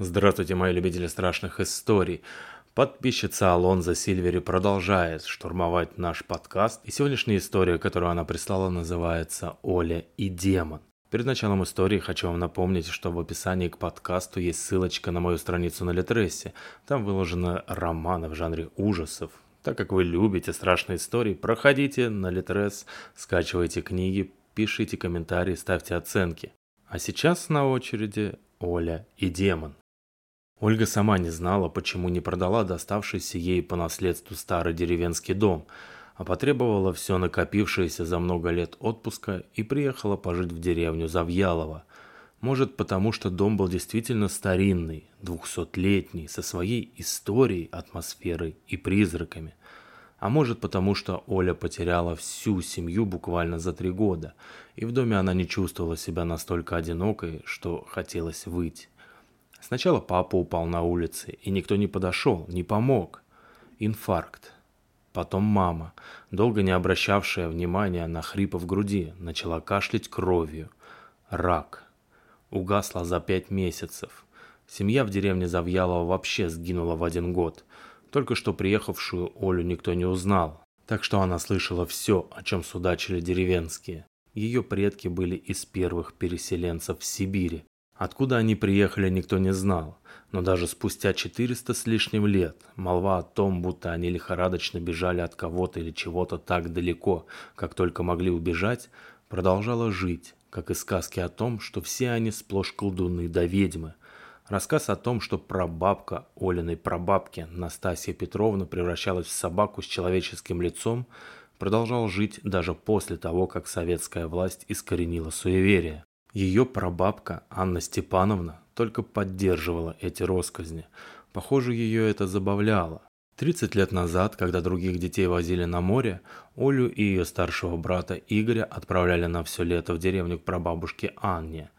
Здравствуйте, мои любители страшных историй. Подписчица Алонза Сильвери продолжает штурмовать наш подкаст. И сегодняшняя история, которую она прислала, называется «Оля и демон». Перед началом истории хочу вам напомнить, что в описании к подкасту есть ссылочка на мою страницу на Литресе. Там выложены романы в жанре ужасов. Так как вы любите страшные истории, проходите на Литрес, скачивайте книги, пишите комментарии, ставьте оценки. А сейчас на очереди Оля и демон. Ольга сама не знала, почему не продала доставшийся ей по наследству старый деревенский дом, а потребовала все накопившееся за много лет отпуска и приехала пожить в деревню Завьялова. Может, потому что дом был действительно старинный, двухсотлетний, со своей историей, атмосферой и призраками. А может, потому что Оля потеряла всю семью буквально за три года, и в доме она не чувствовала себя настолько одинокой, что хотелось выйти. Сначала папа упал на улице, и никто не подошел, не помог. Инфаркт. Потом мама, долго не обращавшая внимания на хрипы в груди, начала кашлять кровью. Рак. Угасла за пять месяцев. Семья в деревне Завьялова вообще сгинула в один год. Только что приехавшую Олю никто не узнал. Так что она слышала все, о чем судачили деревенские. Ее предки были из первых переселенцев в Сибири, Откуда они приехали, никто не знал, но даже спустя 400 с лишним лет молва о том, будто они лихорадочно бежали от кого-то или чего-то так далеко, как только могли убежать, продолжала жить, как и сказки о том, что все они сплошь колдуны да ведьмы. Рассказ о том, что прабабка Олиной прабабки Настасья Петровна превращалась в собаку с человеческим лицом, продолжал жить даже после того, как советская власть искоренила суеверие. Ее прабабка Анна Степановна только поддерживала эти росказни. Похоже, ее это забавляло. 30 лет назад, когда других детей возили на море, Олю и ее старшего брата Игоря отправляли на все лето в деревню к прабабушке Анне.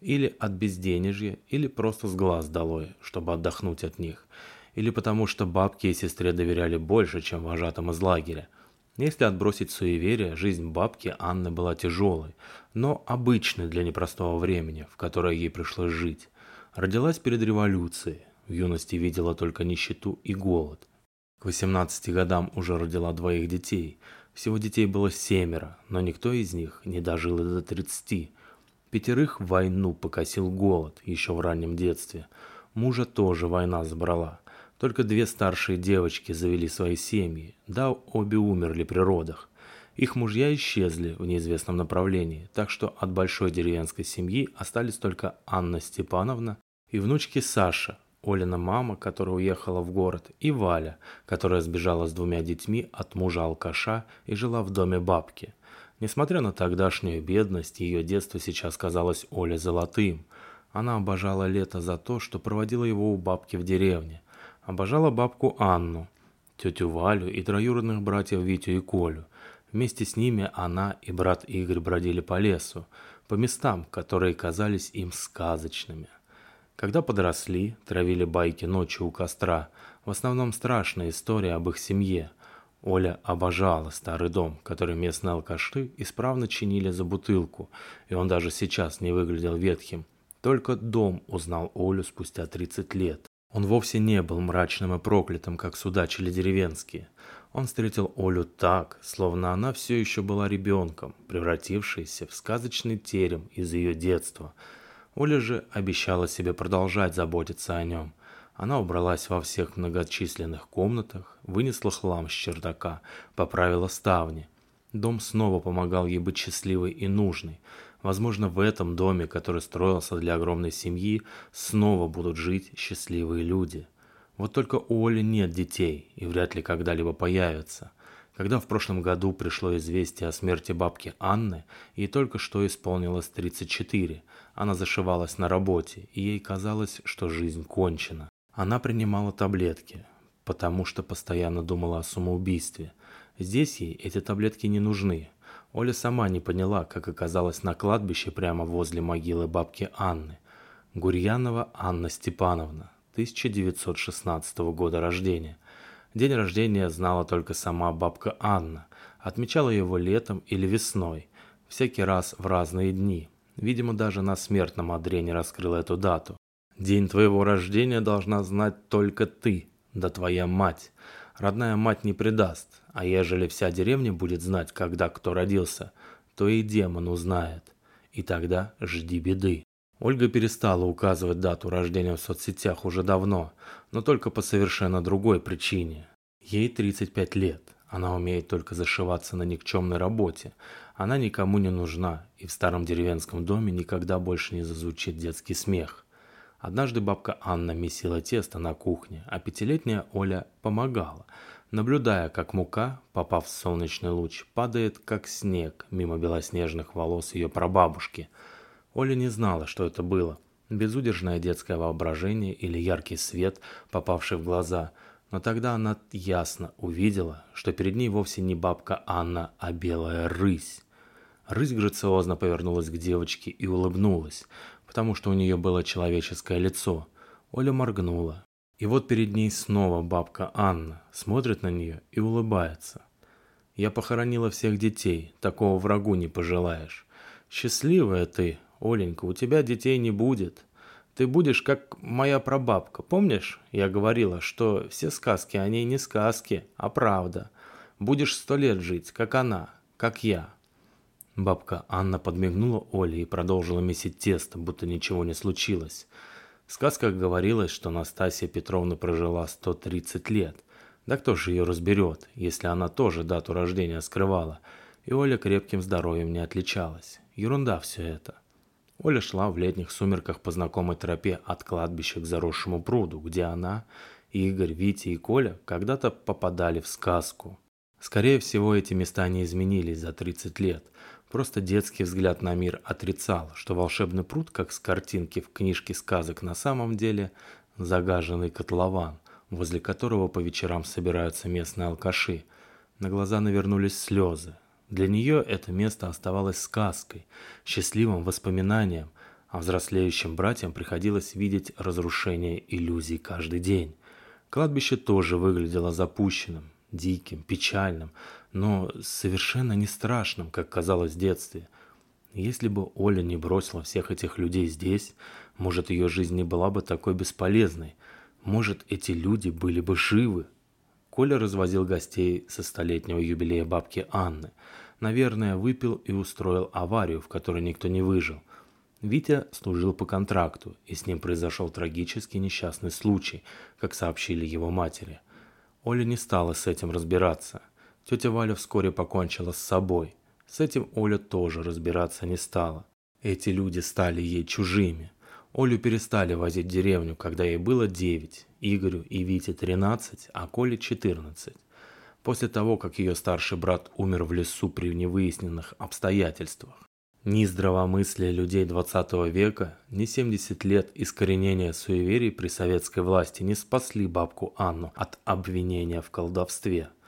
Или от безденежья, или просто с глаз долой, чтобы отдохнуть от них. Или потому что бабке и сестре доверяли больше, чем вожатым из лагеря – если отбросить суеверие, жизнь бабки Анны была тяжелой, но обычной для непростого времени, в которое ей пришлось жить. Родилась перед революцией, в юности видела только нищету и голод. К 18 годам уже родила двоих детей. Всего детей было семеро, но никто из них не дожил и до 30. Пятерых войну покосил голод еще в раннем детстве. Мужа тоже война забрала. Только две старшие девочки завели свои семьи, да обе умерли при родах. Их мужья исчезли в неизвестном направлении, так что от большой деревенской семьи остались только Анна Степановна и внучки Саша, Олина мама, которая уехала в город, и Валя, которая сбежала с двумя детьми от мужа-алкаша и жила в доме бабки. Несмотря на тогдашнюю бедность, ее детство сейчас казалось Оле золотым. Она обожала лето за то, что проводила его у бабки в деревне – Обожала бабку Анну, тетю Валю и троюродных братьев Витю и Колю. Вместе с ними она и брат Игорь бродили по лесу, по местам, которые казались им сказочными. Когда подросли, травили байки ночью у костра, в основном страшная история об их семье. Оля обожала старый дом, который местные алкаши исправно чинили за бутылку, и он даже сейчас не выглядел ветхим. Только дом узнал Олю спустя 30 лет. Он вовсе не был мрачным и проклятым, как судачили деревенские. Он встретил Олю так, словно она все еще была ребенком, превратившейся в сказочный терем из ее детства. Оля же обещала себе продолжать заботиться о нем. Она убралась во всех многочисленных комнатах, вынесла хлам с чердака, поправила ставни. Дом снова помогал ей быть счастливой и нужной – Возможно, в этом доме, который строился для огромной семьи, снова будут жить счастливые люди. Вот только у Оли нет детей и вряд ли когда-либо появятся. Когда в прошлом году пришло известие о смерти бабки Анны, ей только что исполнилось 34. Она зашивалась на работе, и ей казалось, что жизнь кончена. Она принимала таблетки, потому что постоянно думала о самоубийстве. Здесь ей эти таблетки не нужны. Оля сама не поняла, как оказалась на кладбище прямо возле могилы бабки Анны. Гурьянова Анна Степановна, 1916 года рождения. День рождения знала только сама бабка Анна. Отмечала его летом или весной, всякий раз в разные дни. Видимо, даже на смертном одре не раскрыла эту дату. День твоего рождения должна знать только ты, да твоя мать. Родная мать не предаст, а ежели вся деревня будет знать, когда кто родился, то и демон узнает. И тогда жди беды. Ольга перестала указывать дату рождения в соцсетях уже давно, но только по совершенно другой причине. Ей 35 лет, она умеет только зашиваться на никчемной работе, она никому не нужна, и в старом деревенском доме никогда больше не зазвучит детский смех. Однажды бабка Анна месила тесто на кухне, а пятилетняя Оля помогала, наблюдая, как мука, попав в солнечный луч, падает как снег мимо белоснежных волос ее прабабушки. Оля не знала, что это было. Безудержное детское воображение или яркий свет, попавший в глаза. Но тогда она ясно увидела, что перед ней вовсе не бабка Анна, а белая рысь. Рысь грациозно повернулась к девочке и улыбнулась, потому что у нее было человеческое лицо. Оля моргнула. И вот перед ней снова бабка Анна, смотрит на нее и улыбается. «Я похоронила всех детей, такого врагу не пожелаешь. Счастливая ты, Оленька, у тебя детей не будет. Ты будешь как моя прабабка. Помнишь, я говорила, что все сказки, они не сказки, а правда. Будешь сто лет жить, как она, как я. Бабка Анна подмигнула Оле и продолжила месить тесто, будто ничего не случилось. В сказках говорилось, что Настасья Петровна прожила 130 лет. Да кто же ее разберет, если она тоже дату рождения скрывала, и Оля крепким здоровьем не отличалась. Ерунда все это. Оля шла в летних сумерках по знакомой тропе от кладбища к заросшему пруду, где она, Игорь, Витя и Коля когда-то попадали в сказку. Скорее всего, эти места не изменились за 30 лет – Просто детский взгляд на мир отрицал, что волшебный пруд, как с картинки в книжке сказок, на самом деле загаженный котлован, возле которого по вечерам собираются местные алкаши. На глаза навернулись слезы. Для нее это место оставалось сказкой, счастливым воспоминанием, а взрослеющим братьям приходилось видеть разрушение иллюзий каждый день. Кладбище тоже выглядело запущенным, диким, печальным, но совершенно не страшным, как казалось в детстве. Если бы Оля не бросила всех этих людей здесь, может, ее жизнь не была бы такой бесполезной. Может, эти люди были бы живы. Коля развозил гостей со столетнего юбилея бабки Анны. Наверное, выпил и устроил аварию, в которой никто не выжил. Витя служил по контракту, и с ним произошел трагический несчастный случай, как сообщили его матери. Оля не стала с этим разбираться. Тетя Валя вскоре покончила с собой. С этим Оля тоже разбираться не стала. Эти люди стали ей чужими. Олю перестали возить в деревню, когда ей было 9, Игорю и Вите 13, а Коле 14. После того, как ее старший брат умер в лесу при невыясненных обстоятельствах. Ни здравомыслие людей 20 века, ни 70 лет искоренения суеверий при советской власти не спасли бабку Анну от обвинения в колдовстве –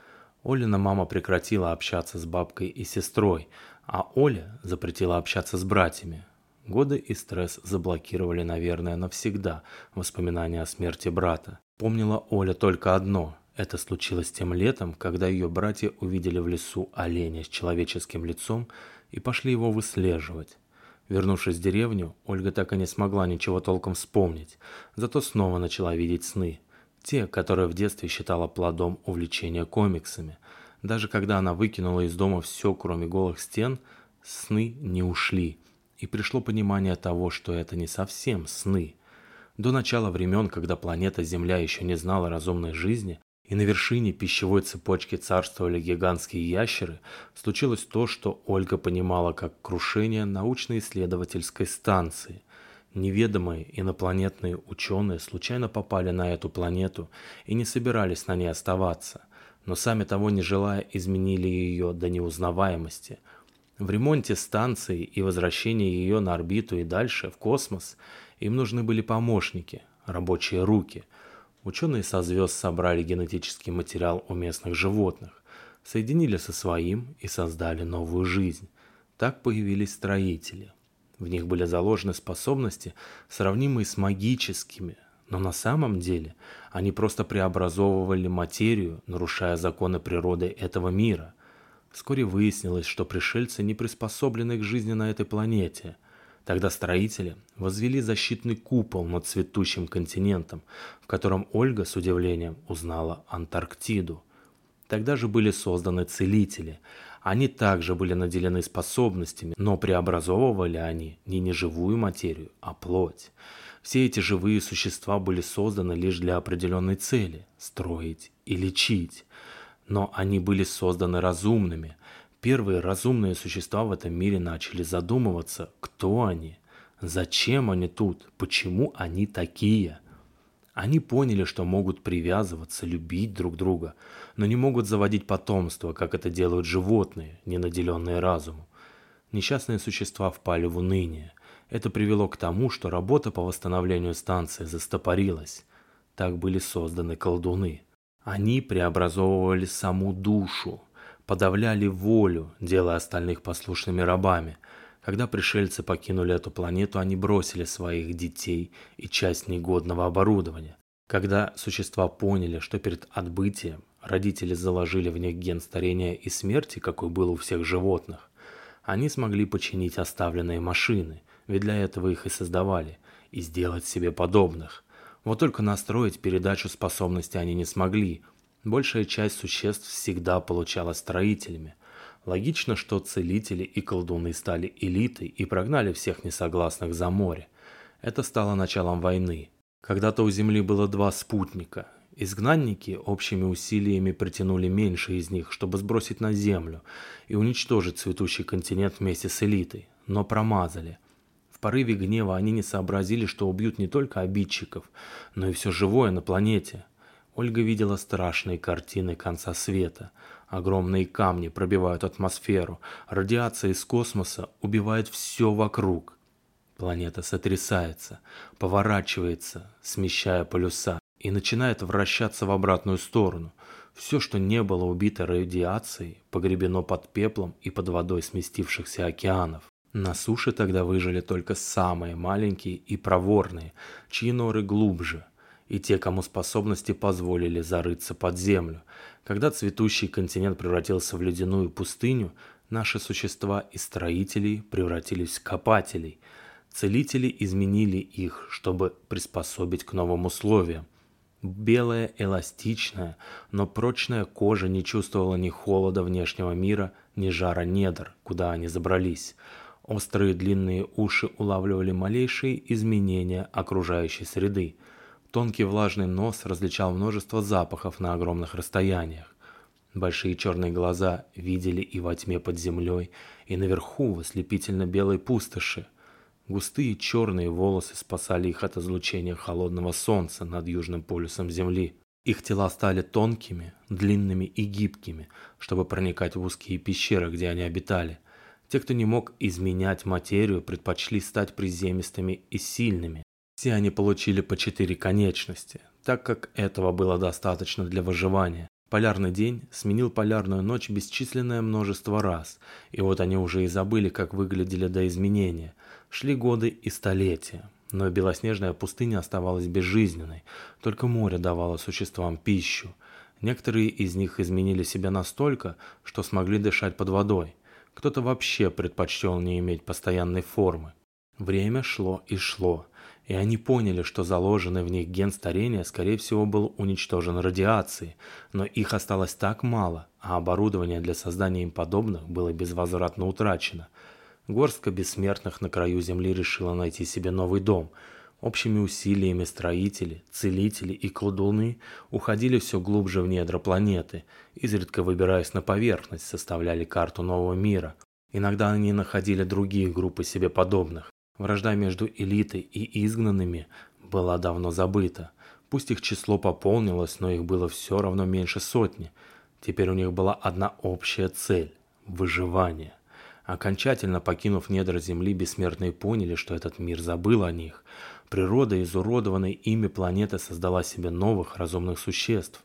Олина мама прекратила общаться с бабкой и сестрой, а Оля запретила общаться с братьями. Годы и стресс заблокировали, наверное, навсегда воспоминания о смерти брата. Помнила Оля только одно. Это случилось тем летом, когда ее братья увидели в лесу оленя с человеческим лицом и пошли его выслеживать. Вернувшись в деревню, Ольга так и не смогла ничего толком вспомнить, зато снова начала видеть сны – те, которые в детстве считала плодом увлечения комиксами. Даже когда она выкинула из дома все, кроме голых стен, сны не ушли. И пришло понимание того, что это не совсем сны. До начала времен, когда планета Земля еще не знала разумной жизни, и на вершине пищевой цепочки царствовали гигантские ящеры, случилось то, что Ольга понимала как крушение научно-исследовательской станции – Неведомые инопланетные ученые случайно попали на эту планету и не собирались на ней оставаться, но сами того не желая изменили ее до неузнаваемости. В ремонте станции и возвращении ее на орбиту и дальше, в космос, им нужны были помощники, рабочие руки. Ученые со звезд собрали генетический материал у местных животных, соединили со своим и создали новую жизнь. Так появились строители – в них были заложены способности, сравнимые с магическими, но на самом деле они просто преобразовывали материю, нарушая законы природы этого мира. Вскоре выяснилось, что пришельцы не приспособлены к жизни на этой планете. Тогда строители возвели защитный купол над цветущим континентом, в котором Ольга с удивлением узнала Антарктиду. Тогда же были созданы целители. Они также были наделены способностями, но преобразовывали они не неживую материю, а плоть. Все эти живые существа были созданы лишь для определенной цели – строить и лечить. Но они были созданы разумными. Первые разумные существа в этом мире начали задумываться, кто они, зачем они тут, почему они такие. Они поняли, что могут привязываться, любить друг друга, но не могут заводить потомство, как это делают животные, не наделенные разумом. Несчастные существа впали в уныние. Это привело к тому, что работа по восстановлению станции застопорилась. Так были созданы колдуны. Они преобразовывали саму душу, подавляли волю, делая остальных послушными рабами. Когда пришельцы покинули эту планету, они бросили своих детей и часть негодного оборудования. Когда существа поняли, что перед отбытием родители заложили в них ген старения и смерти, какой был у всех животных, они смогли починить оставленные машины, ведь для этого их и создавали, и сделать себе подобных. Вот только настроить передачу способностей они не смогли. Большая часть существ всегда получалась строителями. Логично, что целители и колдуны стали элитой и прогнали всех несогласных за море. Это стало началом войны. Когда-то у Земли было два спутника. Изгнанники общими усилиями притянули меньше из них, чтобы сбросить на Землю и уничтожить цветущий континент вместе с элитой, но промазали порыве гнева они не сообразили, что убьют не только обидчиков, но и все живое на планете. Ольга видела страшные картины конца света. Огромные камни пробивают атмосферу, радиация из космоса убивает все вокруг. Планета сотрясается, поворачивается, смещая полюса, и начинает вращаться в обратную сторону. Все, что не было убито радиацией, погребено под пеплом и под водой сместившихся океанов. На суше тогда выжили только самые маленькие и проворные, чьи норы глубже, и те, кому способности позволили зарыться под землю. Когда цветущий континент превратился в ледяную пустыню, наши существа из строителей превратились в копателей. Целители изменили их, чтобы приспособить к новым условиям. Белая, эластичная, но прочная кожа не чувствовала ни холода внешнего мира, ни жара недр, куда они забрались. Острые длинные уши улавливали малейшие изменения окружающей среды. Тонкий влажный нос различал множество запахов на огромных расстояниях. Большие черные глаза видели и во тьме под землей, и наверху в ослепительно белой пустоши. Густые черные волосы спасали их от излучения холодного солнца над южным полюсом Земли. Их тела стали тонкими, длинными и гибкими, чтобы проникать в узкие пещеры, где они обитали. Те, кто не мог изменять материю, предпочли стать приземистыми и сильными. Все они получили по четыре конечности, так как этого было достаточно для выживания. Полярный день сменил полярную ночь бесчисленное множество раз, и вот они уже и забыли, как выглядели до изменения. Шли годы и столетия, но белоснежная пустыня оставалась безжизненной, только море давало существам пищу. Некоторые из них изменили себя настолько, что смогли дышать под водой. Кто-то вообще предпочел не иметь постоянной формы. Время шло и шло, и они поняли, что заложенный в них ген старения, скорее всего, был уничтожен радиацией, но их осталось так мало, а оборудование для создания им подобных было безвозвратно утрачено. Горстка бессмертных на краю Земли решила найти себе новый дом – Общими усилиями строители, целители и колдуны уходили все глубже в недра планеты, изредка выбираясь на поверхность, составляли карту нового мира. Иногда они находили другие группы себе подобных. Вражда между элитой и изгнанными была давно забыта. Пусть их число пополнилось, но их было все равно меньше сотни. Теперь у них была одна общая цель – выживание. Окончательно покинув недра Земли, бессмертные поняли, что этот мир забыл о них – Природа изуродованной ими планеты создала себе новых разумных существ.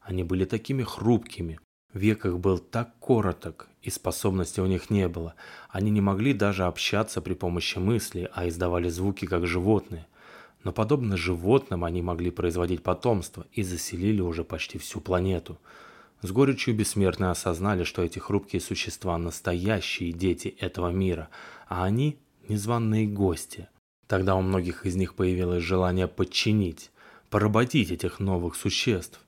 Они были такими хрупкими, век их был так короток, и способностей у них не было. Они не могли даже общаться при помощи мысли, а издавали звуки как животные. Но подобно животным они могли производить потомство и заселили уже почти всю планету. С горечью бессмертные осознали, что эти хрупкие существа – настоящие дети этого мира, а они незваные гости. Тогда у многих из них появилось желание подчинить, поработить этих новых существ.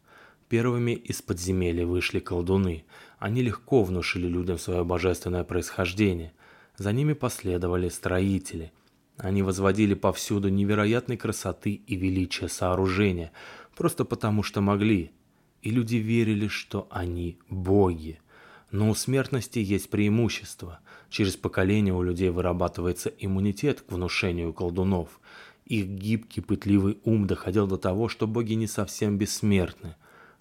Первыми из подземелья вышли колдуны. Они легко внушили людям свое божественное происхождение. За ними последовали строители. Они возводили повсюду невероятной красоты и величия сооружения, просто потому что могли. И люди верили, что они боги. Но у смертности есть преимущество. Через поколение у людей вырабатывается иммунитет к внушению колдунов. Их гибкий, пытливый ум доходил до того, что боги не совсем бессмертны.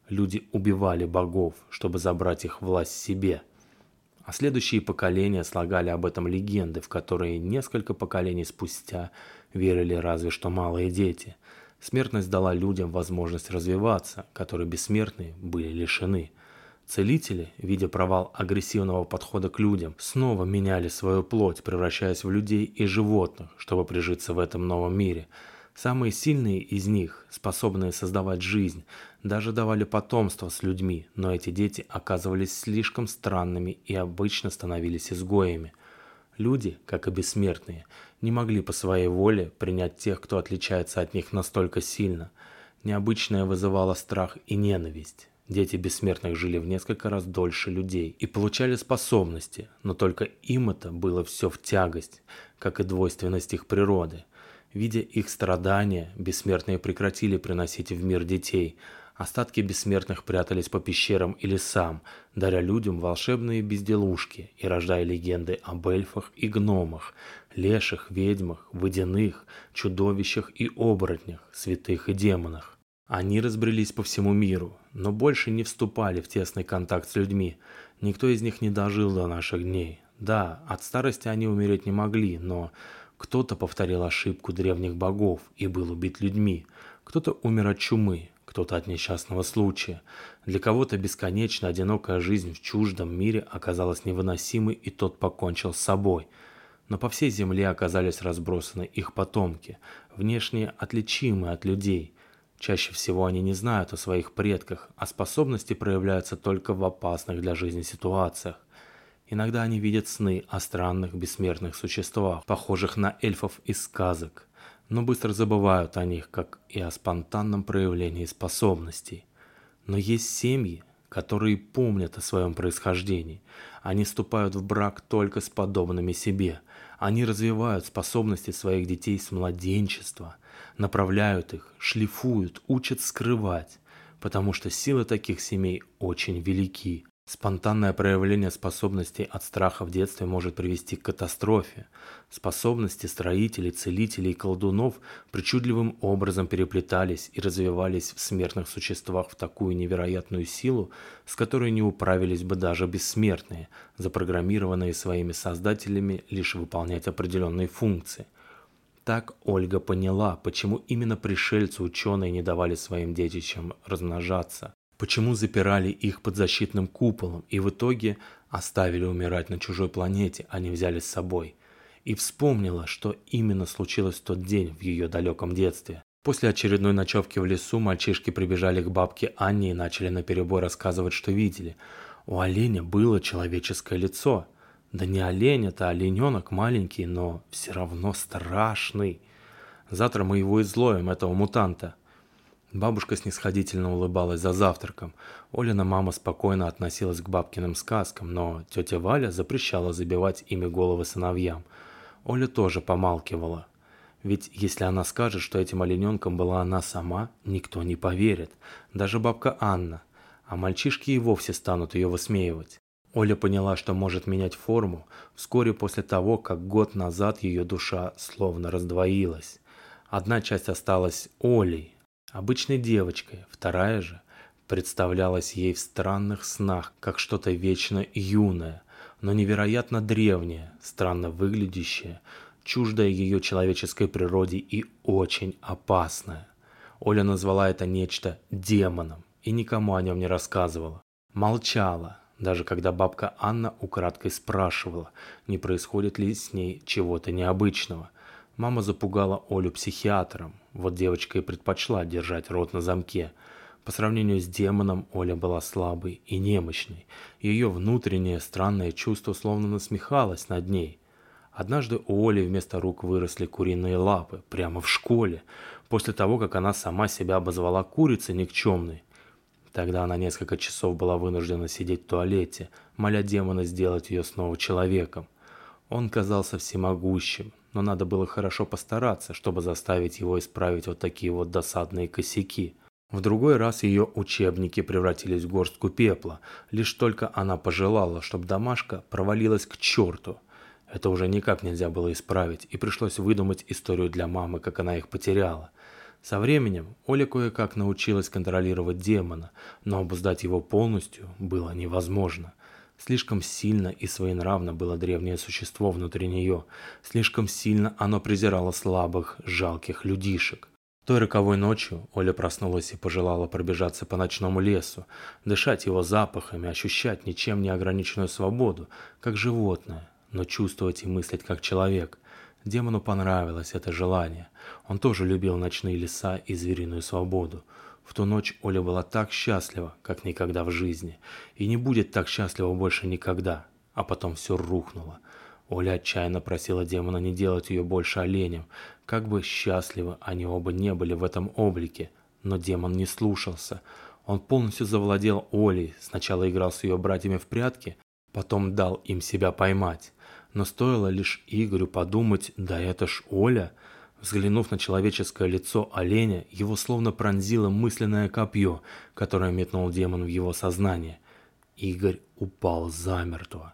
Люди убивали богов, чтобы забрать их власть себе. А следующие поколения слагали об этом легенды, в которые несколько поколений спустя верили разве что малые дети. Смертность дала людям возможность развиваться, которые бессмертные были лишены. Целители, видя провал агрессивного подхода к людям, снова меняли свою плоть, превращаясь в людей и животных, чтобы прижиться в этом новом мире. Самые сильные из них, способные создавать жизнь, даже давали потомство с людьми, но эти дети оказывались слишком странными и обычно становились изгоями. Люди, как и бессмертные, не могли по своей воле принять тех, кто отличается от них настолько сильно. Необычное вызывало страх и ненависть. Дети бессмертных жили в несколько раз дольше людей и получали способности, но только им это было все в тягость, как и двойственность их природы. Видя их страдания, бессмертные прекратили приносить в мир детей. Остатки бессмертных прятались по пещерам и лесам, даря людям волшебные безделушки и рождая легенды об эльфах и гномах, леших, ведьмах, водяных, чудовищах и оборотнях, святых и демонах. Они разбрелись по всему миру, но больше не вступали в тесный контакт с людьми. Никто из них не дожил до наших дней. Да, от старости они умереть не могли, но кто-то повторил ошибку древних богов и был убит людьми. Кто-то умер от чумы, кто-то от несчастного случая. Для кого-то бесконечно одинокая жизнь в чуждом мире оказалась невыносимой, и тот покончил с собой. Но по всей земле оказались разбросаны их потомки, внешне отличимые от людей – Чаще всего они не знают о своих предках, а способности проявляются только в опасных для жизни ситуациях. Иногда они видят сны о странных бессмертных существах, похожих на эльфов из сказок, но быстро забывают о них, как и о спонтанном проявлении способностей. Но есть семьи, которые помнят о своем происхождении. Они вступают в брак только с подобными себе. Они развивают способности своих детей с младенчества – направляют их, шлифуют, учат скрывать, потому что силы таких семей очень велики. Спонтанное проявление способностей от страха в детстве может привести к катастрофе. Способности строителей, целителей и колдунов причудливым образом переплетались и развивались в смертных существах в такую невероятную силу, с которой не управились бы даже бессмертные, запрограммированные своими создателями лишь выполнять определенные функции – так Ольга поняла, почему именно пришельцы-ученые не давали своим детищам размножаться, почему запирали их под защитным куполом и в итоге оставили умирать на чужой планете, а не взяли с собой. И вспомнила, что именно случилось в тот день в ее далеком детстве. После очередной ночевки в лесу мальчишки прибежали к бабке Анне и начали наперебой рассказывать, что видели. У оленя было человеческое лицо – да не олень это, олененок маленький, но все равно страшный. Завтра мы его изловим, этого мутанта. Бабушка снисходительно улыбалась за завтраком. Олина мама спокойно относилась к бабкиным сказкам, но тетя Валя запрещала забивать ими головы сыновьям. Оля тоже помалкивала. Ведь если она скажет, что этим олененком была она сама, никто не поверит. Даже бабка Анна. А мальчишки и вовсе станут ее высмеивать. Оля поняла, что может менять форму вскоре после того, как год назад ее душа словно раздвоилась. Одна часть осталась Олей, обычной девочкой, вторая же представлялась ей в странных снах, как что-то вечно юное, но невероятно древнее, странно выглядящее, чуждое ее человеческой природе и очень опасное. Оля назвала это нечто демоном и никому о нем не рассказывала. Молчала, даже когда бабка Анна украдкой спрашивала, не происходит ли с ней чего-то необычного. Мама запугала Олю психиатром, вот девочка и предпочла держать рот на замке. По сравнению с демоном Оля была слабой и немощной. Ее внутреннее странное чувство словно насмехалось над ней. Однажды у Оли вместо рук выросли куриные лапы, прямо в школе, после того, как она сама себя обозвала курицей никчемной. Тогда она несколько часов была вынуждена сидеть в туалете, моля демона сделать ее снова человеком. Он казался всемогущим, но надо было хорошо постараться, чтобы заставить его исправить вот такие вот досадные косяки. В другой раз ее учебники превратились в горстку пепла, лишь только она пожелала, чтобы домашка провалилась к черту. Это уже никак нельзя было исправить, и пришлось выдумать историю для мамы, как она их потеряла. Со временем Оля кое-как научилась контролировать демона, но обуздать его полностью было невозможно. Слишком сильно и своенравно было древнее существо внутри нее, слишком сильно оно презирало слабых, жалких людишек. Той роковой ночью Оля проснулась и пожелала пробежаться по ночному лесу, дышать его запахами, ощущать ничем не ограниченную свободу, как животное, но чувствовать и мыслить как человек – Демону понравилось это желание. Он тоже любил ночные леса и звериную свободу. В ту ночь Оля была так счастлива, как никогда в жизни. И не будет так счастлива больше никогда. А потом все рухнуло. Оля отчаянно просила демона не делать ее больше оленем. Как бы счастливы они оба не были в этом облике. Но демон не слушался. Он полностью завладел Олей. Сначала играл с ее братьями в прятки, потом дал им себя поймать но стоило лишь Игорю подумать «да это ж Оля», Взглянув на человеческое лицо оленя, его словно пронзило мысленное копье, которое метнул демон в его сознание. Игорь упал замертво.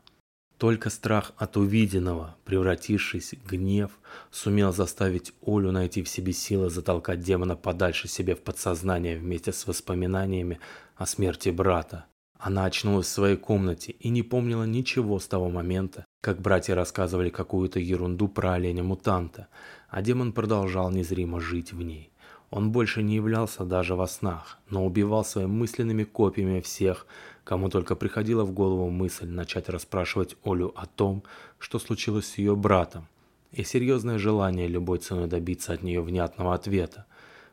Только страх от увиденного, превратившись в гнев, сумел заставить Олю найти в себе силы затолкать демона подальше себе в подсознание вместе с воспоминаниями о смерти брата. Она очнулась в своей комнате и не помнила ничего с того момента, как братья рассказывали какую-то ерунду про оленя-мутанта, а демон продолжал незримо жить в ней. Он больше не являлся даже во снах, но убивал своими мысленными копиями всех, кому только приходила в голову мысль начать расспрашивать Олю о том, что случилось с ее братом, и серьезное желание любой ценой добиться от нее внятного ответа.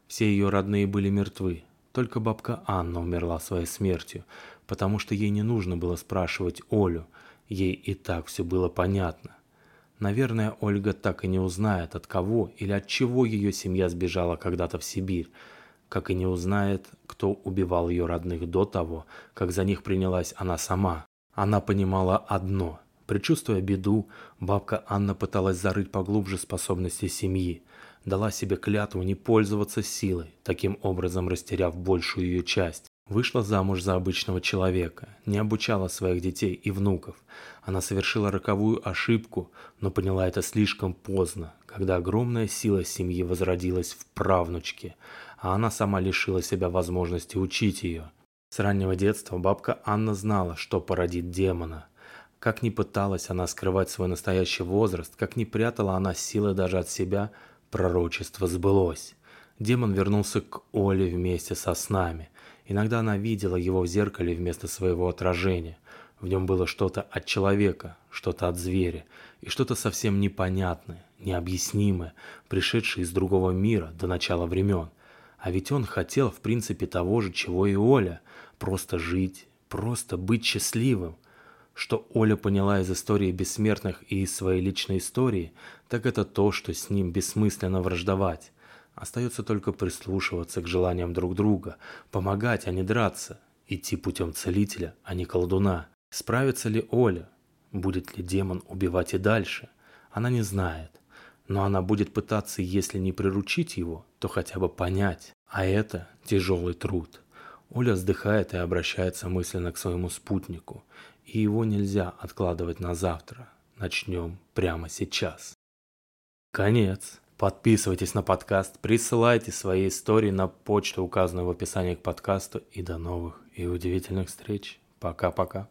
Все ее родные были мертвы, только бабка Анна умерла своей смертью, потому что ей не нужно было спрашивать Олю, ей и так все было понятно. Наверное, Ольга так и не узнает, от кого или от чего ее семья сбежала когда-то в Сибирь, как и не узнает, кто убивал ее родных до того, как за них принялась она сама. Она понимала одно. Причувствуя беду, бабка Анна пыталась зарыть поглубже способности семьи, дала себе клятву не пользоваться силой, таким образом растеряв большую ее часть. Вышла замуж за обычного человека, не обучала своих детей и внуков. Она совершила роковую ошибку, но поняла это слишком поздно, когда огромная сила семьи возродилась в правнучке, а она сама лишила себя возможности учить ее. С раннего детства бабка Анна знала, что породит демона. Как ни пыталась она скрывать свой настоящий возраст, как ни прятала она силы даже от себя, пророчество сбылось. Демон вернулся к Оле вместе со снами. Иногда она видела его в зеркале вместо своего отражения. В нем было что-то от человека, что-то от зверя, и что-то совсем непонятное, необъяснимое, пришедшее из другого мира до начала времен. А ведь он хотел, в принципе, того же, чего и Оля. Просто жить, просто быть счастливым. Что Оля поняла из истории бессмертных и из своей личной истории, так это то, что с ним бессмысленно враждовать. Остается только прислушиваться к желаниям друг друга, помогать, а не драться, идти путем целителя, а не колдуна. Справится ли Оля? Будет ли демон убивать и дальше? Она не знает. Но она будет пытаться, если не приручить его, то хотя бы понять. А это тяжелый труд. Оля вздыхает и обращается мысленно к своему спутнику. И его нельзя откладывать на завтра. Начнем прямо сейчас. Конец. Подписывайтесь на подкаст, присылайте свои истории на почту, указанную в описании к подкасту. И до новых и удивительных встреч. Пока-пока.